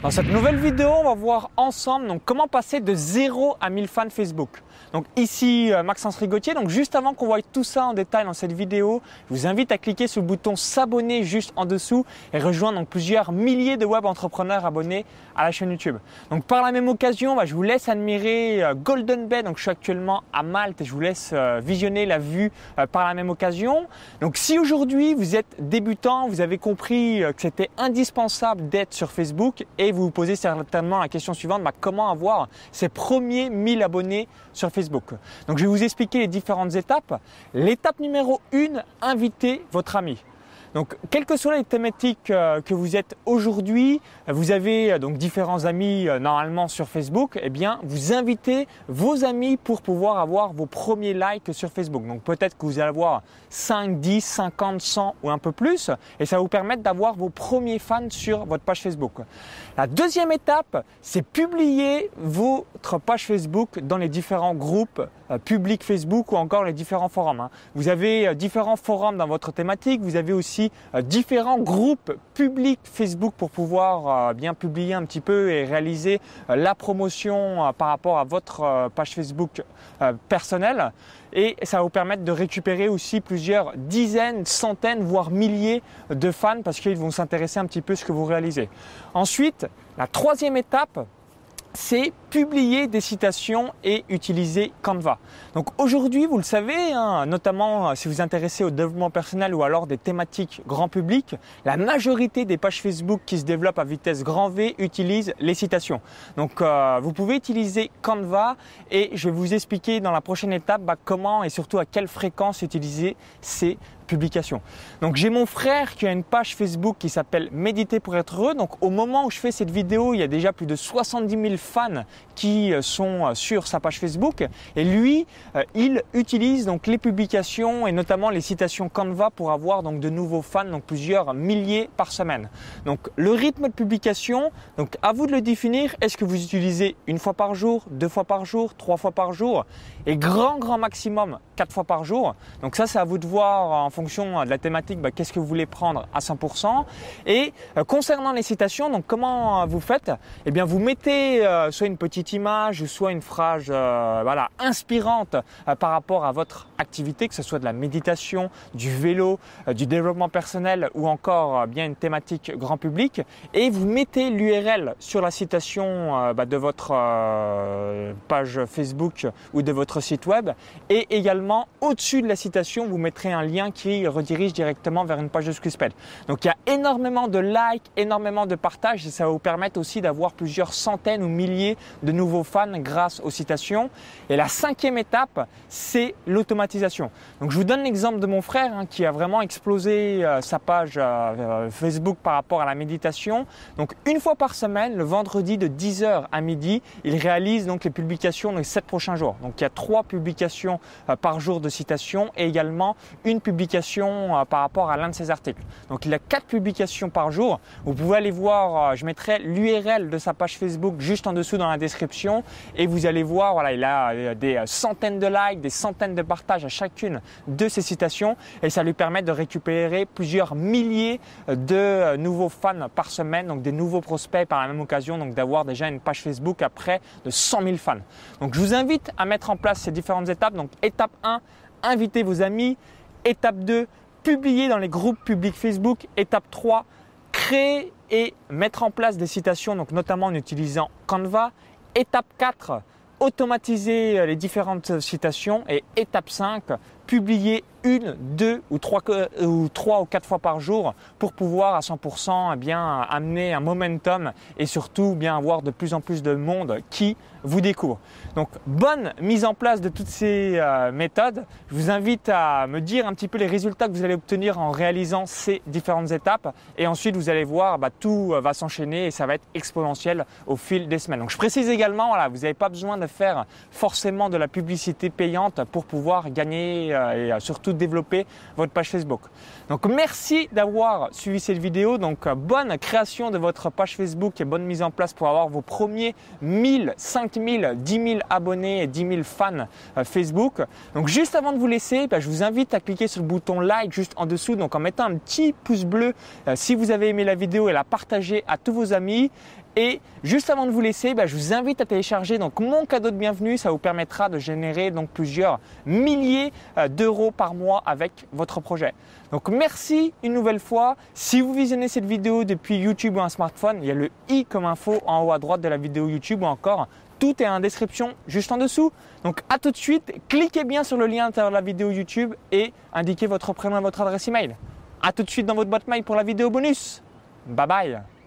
Dans cette nouvelle vidéo, on va voir ensemble donc, comment passer de 0 à 1000 fans Facebook. Donc ici euh, Maxence Rigotier. Donc juste avant qu'on voie tout ça en détail dans cette vidéo, je vous invite à cliquer sur le bouton s'abonner juste en dessous et rejoindre plusieurs milliers de web entrepreneurs abonnés à la chaîne YouTube. Donc par la même occasion, bah, je vous laisse admirer euh, Golden Bay. Donc je suis actuellement à Malte et je vous laisse euh, visionner la vue par la même occasion. Donc si aujourd'hui vous êtes débutant, vous avez compris que c'était indispensable d'être sur Facebook et vous vous posez certainement la question suivante, bah, comment avoir ces premiers 1000 abonnés sur Facebook? Donc je vais vous expliquer les différentes étapes. L'étape numéro 1, invitez votre ami. Donc, quelles que soient les thématiques euh, que vous êtes aujourd'hui, vous avez euh, donc différents amis euh, normalement sur Facebook, eh bien, vous invitez vos amis pour pouvoir avoir vos premiers likes sur Facebook. Donc, peut-être que vous allez avoir 5, 10, 50, 100 ou un peu plus, et ça va vous permettre d'avoir vos premiers fans sur votre page Facebook. La deuxième étape, c'est publier votre page Facebook dans les différents groupes publics Facebook ou encore les différents forums. Hein. Vous avez différents forums dans votre thématique, vous avez aussi euh, différents groupes publics Facebook pour pouvoir euh, bien publier un petit peu et réaliser euh, la promotion par rapport à votre page Facebook personnelle. Et ça va vous permettre de récupérer aussi plusieurs dizaines, centaines, voire milliers de fans parce qu'ils vont s'intéresser un petit peu à ce que vous réalisez. Ensuite, la troisième étape, c'est publier des citations et utiliser Canva. Donc aujourd'hui, vous le savez, hein, notamment euh, si vous intéressez au développement personnel ou alors des thématiques grand public, la majorité des pages Facebook qui se développent à vitesse grand V utilisent les citations. Donc euh, vous pouvez utiliser Canva et je vais vous expliquer dans la prochaine étape bah, comment et surtout à quelle fréquence utiliser ces publication. Donc j'ai mon frère qui a une page Facebook qui s'appelle Méditer pour être heureux. Donc au moment où je fais cette vidéo, il y a déjà plus de 70 000 fans qui euh, sont euh, sur sa page Facebook. Et lui, euh, il utilise donc les publications et notamment les citations Canva pour avoir donc de nouveaux fans, donc plusieurs milliers par semaine. Donc le rythme de publication, donc à vous de le définir. Est-ce que vous utilisez une fois par jour, deux fois par jour, trois fois par jour? Et grand grand maximum quatre fois par jour. Donc ça, c'est à vous de voir en fonction de la thématique, bah, qu'est-ce que vous voulez prendre à 100%. Et euh, concernant les citations, donc comment euh, vous faites? Eh bien, vous mettez euh, soit une petite image, soit une phrase voilà, inspirante par rapport à votre activité, que ce soit de la méditation, du vélo, du développement personnel ou encore bien une thématique grand public. Et vous mettez l'URL sur la citation bah, de votre page Facebook ou de votre site web et également au-dessus de la citation, vous mettrez un lien qui redirige directement vers une page de Squeezepad. Donc il y a énormément de likes, énormément de partages et ça va vous permettre aussi d'avoir plusieurs centaines ou milliers de nouveaux fans grâce aux citations. Et la cinquième étape, c'est l'automatisation. Donc je vous donne l'exemple de mon frère hein, qui a vraiment explosé euh, sa page euh, euh, Facebook par rapport à la méditation. Donc une fois par semaine, le vendredi de 10h à midi, il réalise donc les publications les 7 prochains jours. Donc il y a trois publications par jour de citations et également une publication euh, par rapport à l'un de ses articles. Donc il a quatre publications par jour. Vous pouvez aller voir, euh, je mettrai l'URL de sa page Facebook juste en dessous dans la description et vous allez voir, voilà, il a euh, des centaines de likes, des centaines de partages à chacune de ses citations et ça lui permet de récupérer plusieurs milliers de nouveaux fans par semaine, donc des nouveaux prospects par la même occasion, donc d'avoir déjà une page Facebook à près de 100 000 fans. Donc je vous invite à mettre en place ces différentes étapes. Donc étape 1, invitez vos amis, Étape 2, publier dans les groupes publics Facebook. Étape 3, créer et mettre en place des citations, donc notamment en utilisant Canva. Étape 4, automatiser les différentes citations. Et étape 5, publier une, deux ou trois, ou trois ou quatre fois par jour pour pouvoir à 100% eh bien amener un momentum et surtout bien avoir de plus en plus de monde qui vous découvre. Donc bonne mise en place de toutes ces euh, méthodes. Je vous invite à me dire un petit peu les résultats que vous allez obtenir en réalisant ces différentes étapes et ensuite vous allez voir bah, tout euh, va s'enchaîner et ça va être exponentiel au fil des semaines. Donc je précise également voilà, vous n'avez pas besoin de faire forcément de la publicité payante pour pouvoir gagner euh, et surtout développer votre page Facebook. Donc merci d'avoir suivi cette vidéo. Donc bonne création de votre page Facebook et bonne mise en place pour avoir vos premiers 1000, 5000, 10 000 abonnés et 10 000 fans euh, Facebook. Donc juste avant de vous laisser, bah, je vous invite à cliquer sur le bouton like juste en dessous. Donc en mettant un petit pouce bleu euh, si vous avez aimé la vidéo et la partager à tous vos amis Et juste avant de vous laisser, bah, je vous invite à télécharger donc mon cadeau de bienvenue. Ça vous permettra de générer donc plusieurs milliers euh, d'euros par mois avec votre projet. Donc merci une nouvelle fois. Si vous visionnez cette vidéo depuis YouTube ou un smartphone, il y a le i comme info en haut à droite de la vidéo YouTube ou encore tout est en description juste en dessous. Donc à tout de suite, cliquez bien sur le lien à l'intérieur de la vidéo YouTube et indiquez votre prénom et votre adresse email. À tout de suite dans votre boîte mail pour la vidéo bonus. Bye bye